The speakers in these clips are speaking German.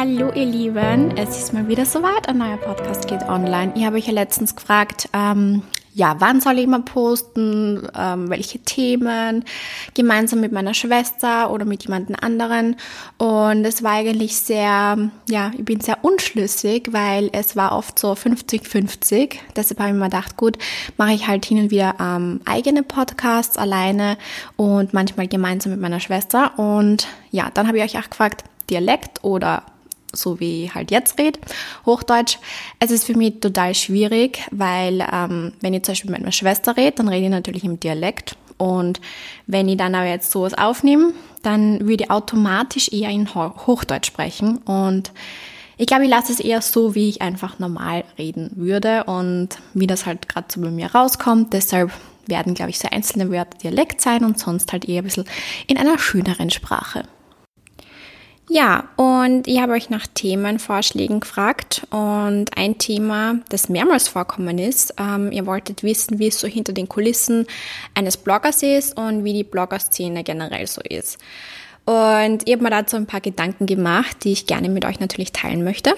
Hallo ihr Lieben, es ist mal wieder soweit, ein neuer Podcast geht online. Ich habe euch ja letztens gefragt, ähm, ja, wann soll ich mal posten, ähm, welche Themen, gemeinsam mit meiner Schwester oder mit jemandem anderen. Und es war eigentlich sehr, ja, ich bin sehr unschlüssig, weil es war oft so 50-50. Deshalb habe ich mir gedacht, gut, mache ich halt hin und wieder ähm, eigene Podcasts alleine und manchmal gemeinsam mit meiner Schwester. Und ja, dann habe ich euch auch gefragt, Dialekt oder so wie ich halt jetzt rede, Hochdeutsch. Es ist für mich total schwierig, weil ähm, wenn ich zum Beispiel mit meiner Schwester rede, dann rede ich natürlich im Dialekt. Und wenn ich dann aber jetzt sowas aufnehme, dann würde ich automatisch eher in Hochdeutsch sprechen. Und ich glaube, ich lasse es eher so, wie ich einfach normal reden würde und wie das halt gerade so bei mir rauskommt. Deshalb werden, glaube ich, so einzelne Wörter Dialekt sein und sonst halt eher ein bisschen in einer schöneren Sprache. Ja, und ich habe euch nach Themenvorschlägen gefragt und ein Thema, das mehrmals vorkommen ist, ähm, ihr wolltet wissen, wie es so hinter den Kulissen eines Bloggers ist und wie die Blogger-Szene generell so ist. Und ich habe mir dazu ein paar Gedanken gemacht, die ich gerne mit euch natürlich teilen möchte.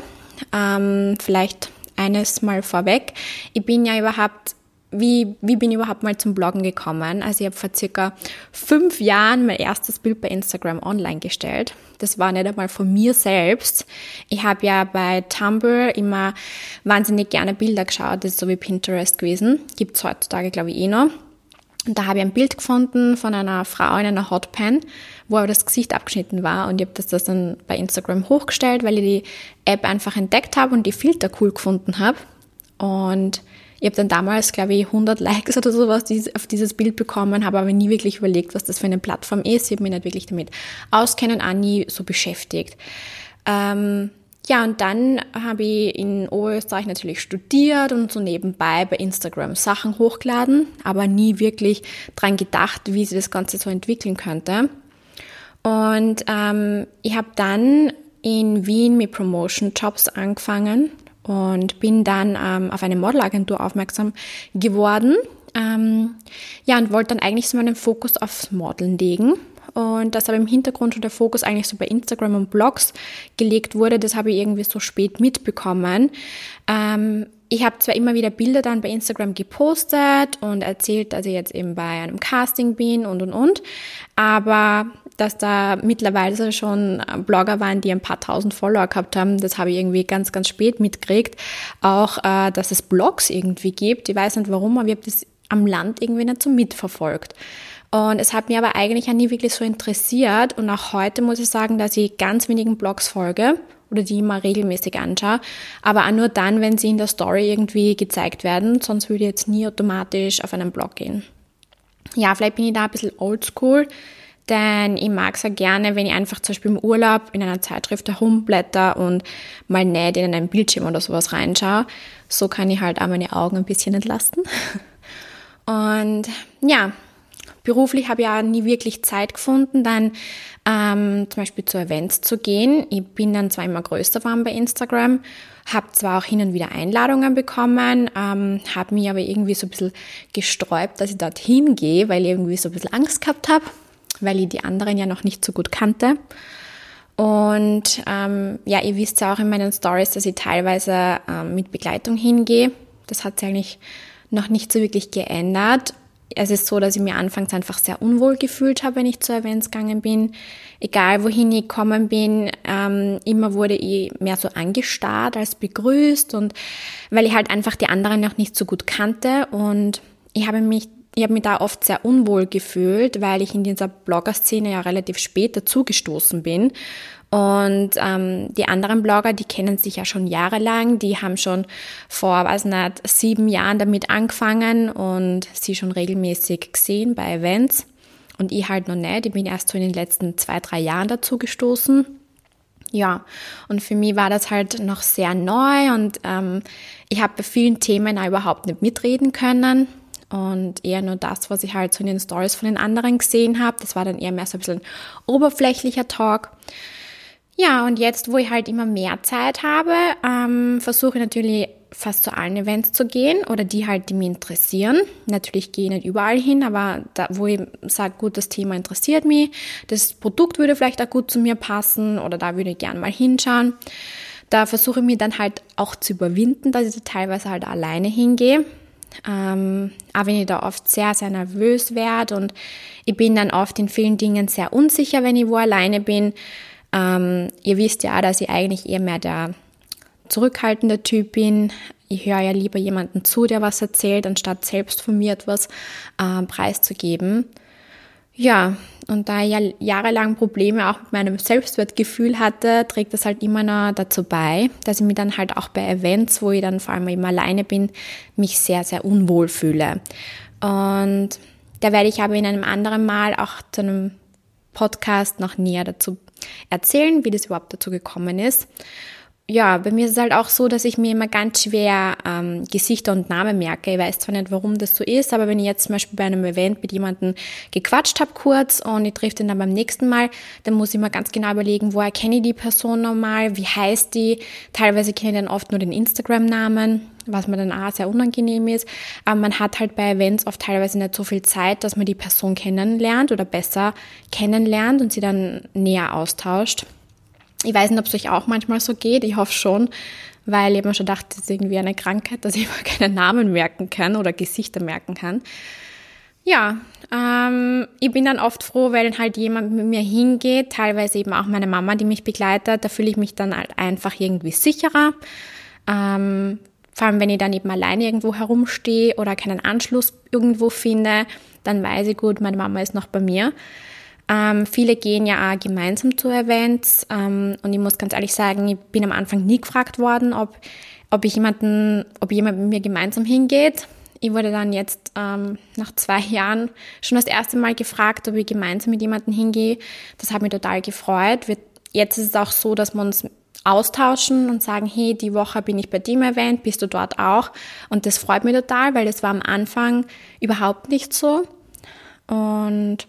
Ähm, vielleicht eines mal vorweg. Ich bin ja überhaupt wie, wie bin ich überhaupt mal zum Bloggen gekommen? Also ich habe vor circa fünf Jahren mein erstes Bild bei Instagram online gestellt. Das war nicht einmal von mir selbst. Ich habe ja bei Tumblr immer wahnsinnig gerne Bilder geschaut. Das ist so wie Pinterest gewesen. Gibt's heutzutage, glaube ich, eh noch. Und da habe ich ein Bild gefunden von einer Frau in einer Hotpan, wo aber das Gesicht abgeschnitten war. Und ich habe das, das dann bei Instagram hochgestellt, weil ich die App einfach entdeckt habe und die Filter cool gefunden habe. Und ich habe dann damals, glaube ich, 100 Likes oder sowas auf dieses Bild bekommen, habe aber nie wirklich überlegt, was das für eine Plattform ist. Ich habe mich nicht wirklich damit auskennen, auch nie so beschäftigt. Ähm, ja, und dann habe ich in Oberösterreich natürlich studiert und so nebenbei bei Instagram Sachen hochgeladen, aber nie wirklich dran gedacht, wie sich das Ganze so entwickeln könnte. Und ähm, ich habe dann in Wien mit Promotion Jobs angefangen und bin dann ähm, auf eine Modelagentur aufmerksam geworden. Ähm, ja, und wollte dann eigentlich so meinen Fokus aufs Modeln legen. Und dass aber im Hintergrund schon der Fokus eigentlich so bei Instagram und Blogs gelegt wurde, das habe ich irgendwie so spät mitbekommen. Ähm, ich habe zwar immer wieder Bilder dann bei Instagram gepostet und erzählt, dass ich jetzt eben bei einem Casting bin und und und, aber dass da mittlerweile schon Blogger waren, die ein paar tausend Follower gehabt haben. Das habe ich irgendwie ganz, ganz spät mitgekriegt. Auch, äh, dass es Blogs irgendwie gibt. Ich weiß nicht warum, aber ich habe das am Land irgendwie nicht so mitverfolgt. Und es hat mir aber eigentlich auch nie wirklich so interessiert. Und auch heute muss ich sagen, dass ich ganz wenigen Blogs folge oder die immer regelmäßig anschaue. Aber auch nur dann, wenn sie in der Story irgendwie gezeigt werden. Sonst würde ich jetzt nie automatisch auf einen Blog gehen. Ja, vielleicht bin ich da ein bisschen oldschool. Denn ich mag es ja gerne, wenn ich einfach zum Beispiel im Urlaub in einer Zeitschrift herumblätter und mal nicht in einen Bildschirm oder sowas reinschaue. So kann ich halt auch meine Augen ein bisschen entlasten. Und ja, beruflich habe ich ja nie wirklich Zeit gefunden, dann ähm, zum Beispiel zu Events zu gehen. Ich bin dann zwar immer größer geworden bei Instagram, habe zwar auch hin und wieder Einladungen bekommen, ähm, habe mich aber irgendwie so ein bisschen gesträubt, dass ich dorthin gehe, weil ich irgendwie so ein bisschen Angst gehabt habe weil ich die anderen ja noch nicht so gut kannte. Und ähm, ja, ihr wisst ja auch in meinen Stories, dass ich teilweise ähm, mit Begleitung hingehe. Das hat sich eigentlich noch nicht so wirklich geändert. Es ist so, dass ich mir anfangs einfach sehr unwohl gefühlt habe, wenn ich zu Events gegangen bin. Egal wohin ich gekommen bin, ähm, immer wurde ich mehr so angestarrt als begrüßt und weil ich halt einfach die anderen noch nicht so gut kannte und ich habe mich ich habe mich da oft sehr unwohl gefühlt, weil ich in dieser Blogger-Szene ja relativ spät dazugestoßen bin. Und ähm, die anderen Blogger, die kennen sich ja schon jahrelang, die haben schon vor, weiß nicht, sieben Jahren damit angefangen und sie schon regelmäßig gesehen bei Events. Und ich halt noch nicht. Ich bin erst so in den letzten zwei, drei Jahren dazu gestoßen. Ja, und für mich war das halt noch sehr neu und ähm, ich habe bei vielen Themen auch überhaupt nicht mitreden können und eher nur das, was ich halt so in den Stories von den anderen gesehen habe. Das war dann eher mehr so ein bisschen oberflächlicher Talk. Ja, und jetzt, wo ich halt immer mehr Zeit habe, ähm, versuche ich natürlich fast zu allen Events zu gehen oder die halt, die mich interessieren. Natürlich gehe ich nicht überall hin, aber da, wo ich sage, gut, das Thema interessiert mich, das Produkt würde vielleicht auch gut zu mir passen oder da würde ich gerne mal hinschauen. Da versuche ich mir dann halt auch zu überwinden, dass ich da teilweise halt alleine hingehe. Ähm, auch wenn ich da oft sehr, sehr nervös werde und ich bin dann oft in vielen Dingen sehr unsicher, wenn ich wo alleine bin. Ähm, ihr wisst ja, dass ich eigentlich eher mehr der zurückhaltende Typ bin. Ich höre ja lieber jemanden zu, der was erzählt, anstatt selbst von mir etwas äh, preiszugeben. Ja, und da ich ja jahrelang Probleme auch mit meinem Selbstwertgefühl hatte, trägt das halt immer noch dazu bei, dass ich mich dann halt auch bei Events, wo ich dann vor allem immer alleine bin, mich sehr, sehr unwohl fühle. Und da werde ich aber in einem anderen Mal auch zu einem Podcast noch näher dazu erzählen, wie das überhaupt dazu gekommen ist ja, bei mir ist es halt auch so, dass ich mir immer ganz schwer ähm, Gesichter und Namen merke. Ich weiß zwar nicht, warum das so ist, aber wenn ich jetzt zum Beispiel bei einem Event mit jemandem gequatscht habe kurz und ich treffe den dann beim nächsten Mal, dann muss ich mir ganz genau überlegen, woher kenne ich die Person normal, wie heißt die. Teilweise kenne ich dann oft nur den Instagram-Namen, was mir dann auch sehr unangenehm ist. Aber man hat halt bei Events oft teilweise nicht so viel Zeit, dass man die Person kennenlernt oder besser kennenlernt und sie dann näher austauscht. Ich weiß nicht, ob es euch auch manchmal so geht. Ich hoffe schon, weil ich mir schon dachte, das ist irgendwie eine Krankheit, dass ich mal keine Namen merken kann oder Gesichter merken kann. Ja, ähm, ich bin dann oft froh, wenn halt jemand mit mir hingeht, teilweise eben auch meine Mama, die mich begleitet. Da fühle ich mich dann halt einfach irgendwie sicherer. Ähm, vor allem, wenn ich dann eben alleine irgendwo herumstehe oder keinen Anschluss irgendwo finde, dann weiß ich gut, meine Mama ist noch bei mir. Ähm, viele gehen ja auch gemeinsam zu Events ähm, und ich muss ganz ehrlich sagen, ich bin am Anfang nie gefragt worden, ob, ob ich jemanden, ob jemand mit mir gemeinsam hingeht. Ich wurde dann jetzt ähm, nach zwei Jahren schon das erste Mal gefragt, ob ich gemeinsam mit jemandem hingehe. Das hat mich total gefreut. Jetzt ist es auch so, dass wir uns austauschen und sagen, hey, die Woche bin ich bei dem Event, bist du dort auch? Und das freut mich total, weil das war am Anfang überhaupt nicht so. Und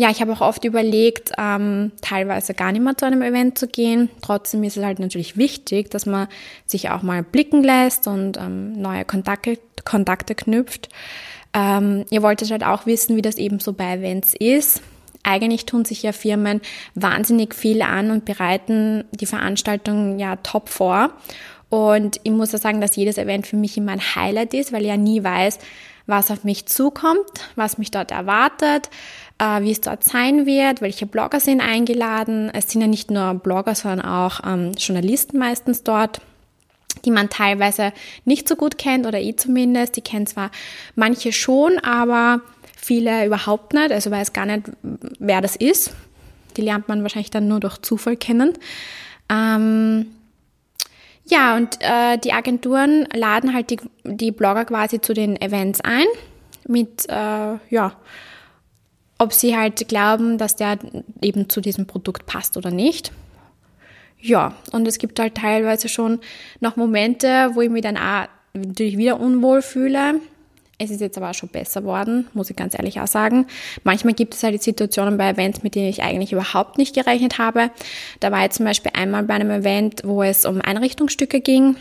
ja, ich habe auch oft überlegt, ähm, teilweise gar nicht mehr zu einem Event zu gehen. Trotzdem ist es halt natürlich wichtig, dass man sich auch mal blicken lässt und ähm, neue Kontakte, Kontakte knüpft. Ähm, ihr wolltet halt auch wissen, wie das eben so bei Events ist. Eigentlich tun sich ja Firmen wahnsinnig viel an und bereiten die Veranstaltung ja top vor. Und ich muss ja sagen, dass jedes Event für mich immer ein Highlight ist, weil ich ja nie weiß, was auf mich zukommt, was mich dort erwartet äh, wie es dort sein wird, welche Blogger sind eingeladen. Es sind ja nicht nur Blogger, sondern auch ähm, Journalisten meistens dort die man teilweise nicht so gut kennt oder ich zumindest. Die kennen zwar manche schon, aber viele überhaupt nicht. Also weiß gar nicht, wer das ist. Die lernt man wahrscheinlich dann nur durch Zufall kennen. Ähm, ja, und äh, die Agenturen laden halt die, die Blogger quasi zu den Events ein mit, äh, ja, ob sie halt glauben, dass der eben zu diesem Produkt passt oder nicht. Ja, und es gibt halt teilweise schon noch Momente, wo ich mich dann auch natürlich wieder unwohl fühle. Es ist jetzt aber auch schon besser worden, muss ich ganz ehrlich auch sagen. Manchmal gibt es halt Situationen bei Events, mit denen ich eigentlich überhaupt nicht gerechnet habe. Da war jetzt zum Beispiel einmal bei einem Event, wo es um Einrichtungsstücke ging,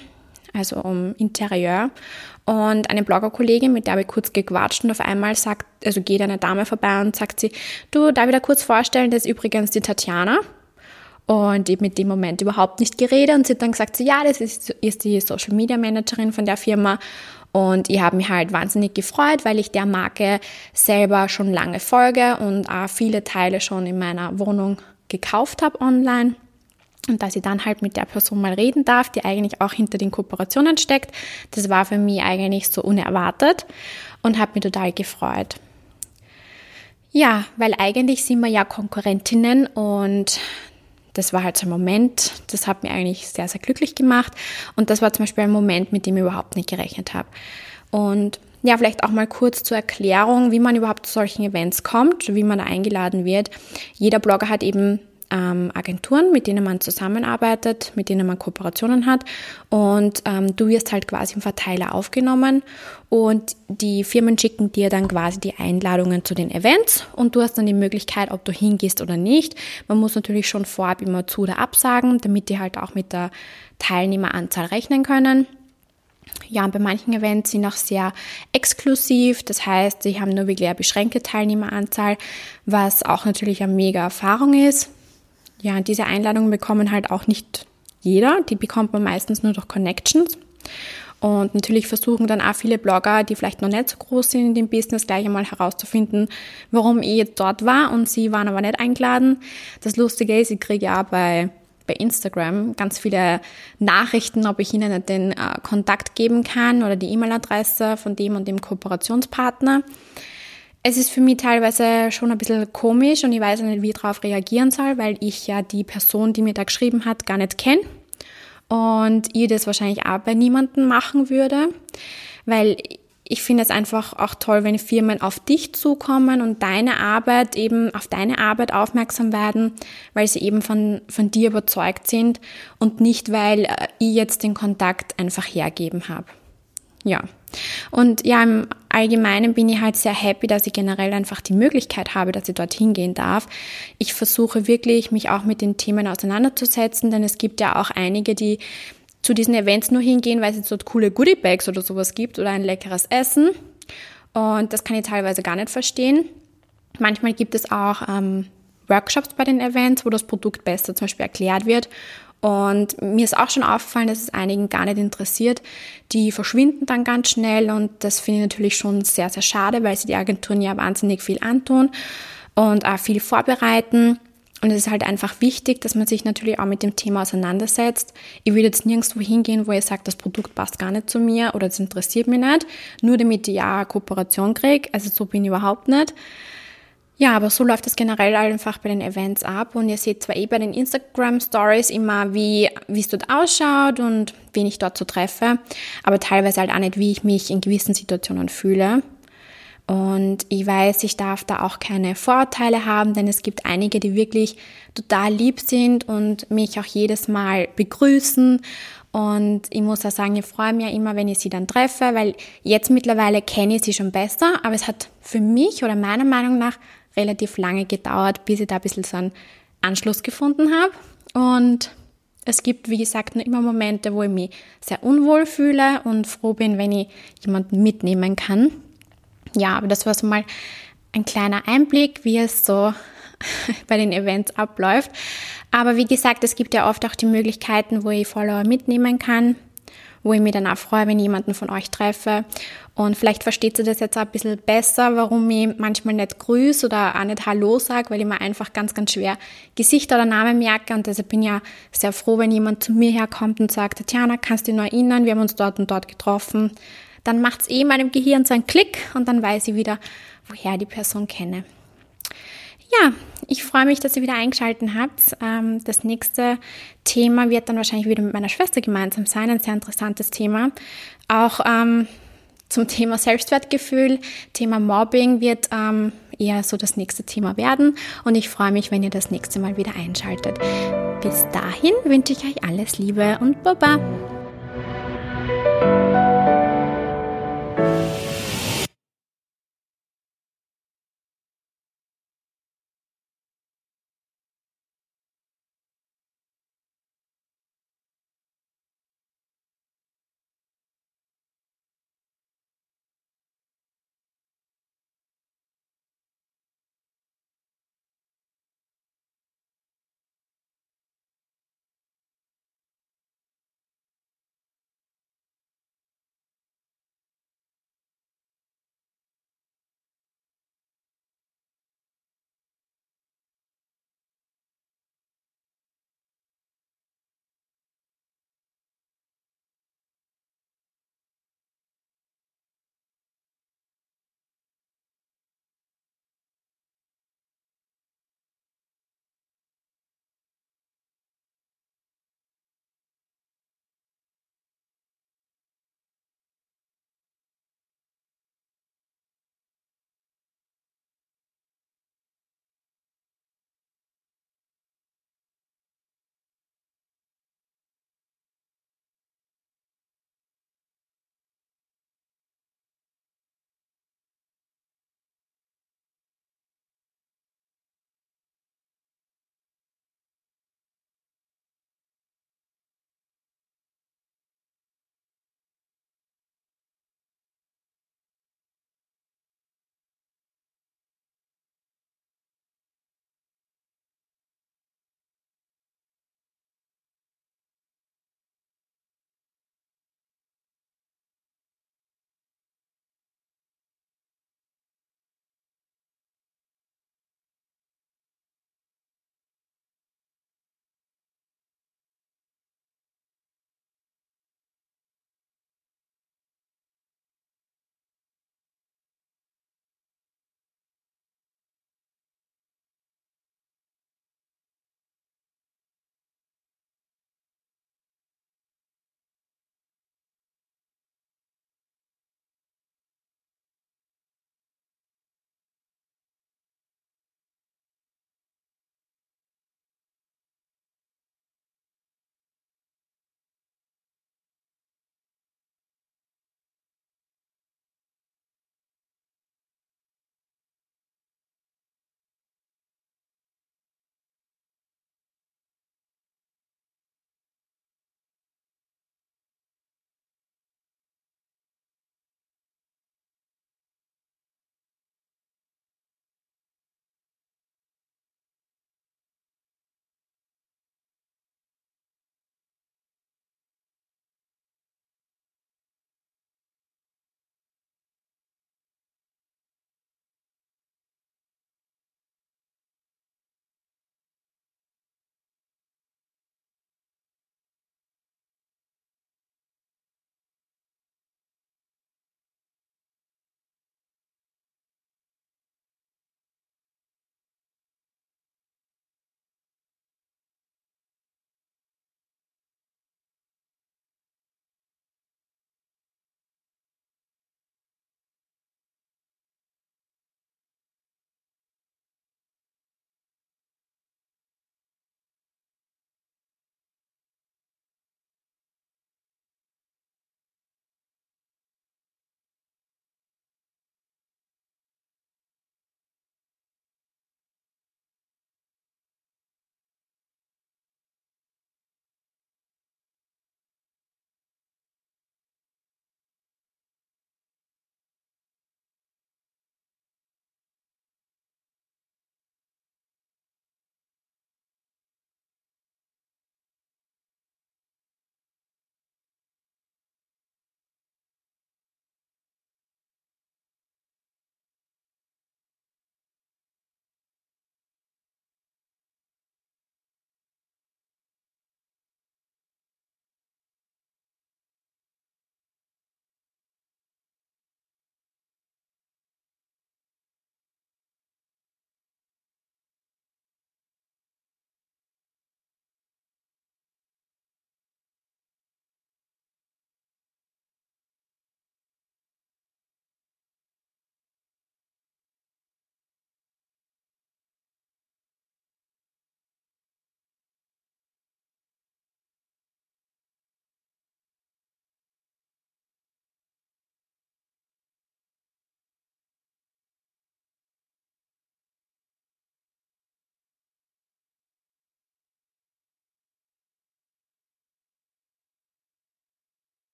also um Interieur. Und eine Bloggerkollegin, mit der habe ich kurz gequatscht und auf einmal sagt, also geht eine Dame vorbei und sagt sie, du, darf ich da kurz vorstellen, das ist übrigens die Tatjana. Und ich habe mit dem Moment überhaupt nicht geredet und sie hat dann gesagt, so, ja, das ist, ist die Social Media Managerin von der Firma. Und ich habe mich halt wahnsinnig gefreut, weil ich der Marke selber schon lange folge und auch viele Teile schon in meiner Wohnung gekauft habe online. Und dass ich dann halt mit der Person mal reden darf, die eigentlich auch hinter den Kooperationen steckt, das war für mich eigentlich so unerwartet und hat mich total gefreut. Ja, weil eigentlich sind wir ja Konkurrentinnen und das war halt so ein Moment, das hat mir eigentlich sehr, sehr glücklich gemacht. Und das war zum Beispiel ein Moment, mit dem ich überhaupt nicht gerechnet habe. Und ja, vielleicht auch mal kurz zur Erklärung, wie man überhaupt zu solchen Events kommt, wie man da eingeladen wird. Jeder Blogger hat eben ähm, Agenturen, mit denen man zusammenarbeitet, mit denen man Kooperationen hat und ähm, du wirst halt quasi im Verteiler aufgenommen und die Firmen schicken dir dann quasi die Einladungen zu den Events und du hast dann die Möglichkeit, ob du hingehst oder nicht. Man muss natürlich schon vorab immer zu oder absagen, damit die halt auch mit der Teilnehmeranzahl rechnen können. Ja, bei manchen Events sind auch sehr exklusiv. Das heißt, sie haben nur wirklich eine beschränkte Teilnehmeranzahl, was auch natürlich eine mega Erfahrung ist. Ja, diese Einladungen bekommen halt auch nicht jeder. Die bekommt man meistens nur durch Connections. Und natürlich versuchen dann auch viele Blogger, die vielleicht noch nicht so groß sind in dem Business, gleich einmal herauszufinden, warum ich jetzt dort war und sie waren aber nicht eingeladen. Das Lustige ist, ich kriege ja bei, bei Instagram ganz viele Nachrichten, ob ich ihnen den äh, Kontakt geben kann oder die E-Mail-Adresse von dem und dem Kooperationspartner. Es ist für mich teilweise schon ein bisschen komisch und ich weiß nicht, wie ich darauf reagieren soll, weil ich ja die Person, die mir da geschrieben hat, gar nicht kenne und ich das wahrscheinlich auch bei niemandem machen würde, weil ich finde es einfach auch toll, wenn Firmen auf dich zukommen und deine Arbeit eben auf deine Arbeit aufmerksam werden, weil sie eben von, von dir überzeugt sind und nicht, weil äh, ich jetzt den Kontakt einfach hergeben habe. Ja. Und ja, im Allgemeinen bin ich halt sehr happy, dass ich generell einfach die Möglichkeit habe, dass ich dorthin gehen darf. Ich versuche wirklich, mich auch mit den Themen auseinanderzusetzen, denn es gibt ja auch einige, die zu diesen Events nur hingehen, weil es jetzt dort coole Goodie-Bags oder sowas gibt oder ein leckeres Essen. Und das kann ich teilweise gar nicht verstehen. Manchmal gibt es auch ähm, Workshops bei den Events, wo das Produkt besser zum Beispiel erklärt wird und mir ist auch schon aufgefallen, dass es einigen gar nicht interessiert. Die verschwinden dann ganz schnell und das finde ich natürlich schon sehr, sehr schade, weil sie die Agenturen ja wahnsinnig viel antun und auch viel vorbereiten. Und es ist halt einfach wichtig, dass man sich natürlich auch mit dem Thema auseinandersetzt. Ich will jetzt nirgendwo hingehen, wo ihr sagt, das Produkt passt gar nicht zu mir oder es interessiert mich nicht, nur damit ich ja Kooperation kriege. Also so bin ich überhaupt nicht. Ja, aber so läuft es generell einfach bei den Events ab und ihr seht zwar eh bei den Instagram Stories immer, wie es dort ausschaut und wen ich dort so treffe, aber teilweise halt auch nicht, wie ich mich in gewissen Situationen fühle. Und ich weiß, ich darf da auch keine Vorurteile haben, denn es gibt einige, die wirklich total lieb sind und mich auch jedes Mal begrüßen. Und ich muss auch sagen, ich freue mich ja immer, wenn ich sie dann treffe, weil jetzt mittlerweile kenne ich sie schon besser, aber es hat für mich oder meiner Meinung nach relativ lange gedauert, bis ich da ein bisschen so einen Anschluss gefunden habe. Und es gibt, wie gesagt, nur immer Momente, wo ich mich sehr unwohl fühle und froh bin, wenn ich jemanden mitnehmen kann. Ja, aber das war so mal ein kleiner Einblick, wie es so bei den Events abläuft. Aber wie gesagt, es gibt ja oft auch die Möglichkeiten, wo ich Follower mitnehmen kann wo ich mich dann auch freue, wenn ich jemanden von euch treffe. Und vielleicht versteht ihr das jetzt auch ein bisschen besser, warum ich manchmal nicht grüße oder auch nicht Hallo sage, weil ich mir einfach ganz, ganz schwer Gesichter oder Namen merke. Und deshalb bin ich ja sehr froh, wenn jemand zu mir herkommt und sagt, Tatjana, kannst du dich noch erinnern, wir haben uns dort und dort getroffen. Dann macht es eh in meinem Gehirn so einen Klick und dann weiß ich wieder, woher die Person kenne. Ja, ich freue mich, dass ihr wieder eingeschaltet habt. Ähm, das nächste Thema wird dann wahrscheinlich wieder mit meiner Schwester gemeinsam sein. Ein sehr interessantes Thema. Auch ähm, zum Thema Selbstwertgefühl, Thema Mobbing wird ähm, eher so das nächste Thema werden. Und ich freue mich, wenn ihr das nächste Mal wieder einschaltet. Bis dahin wünsche ich euch alles Liebe und Baba.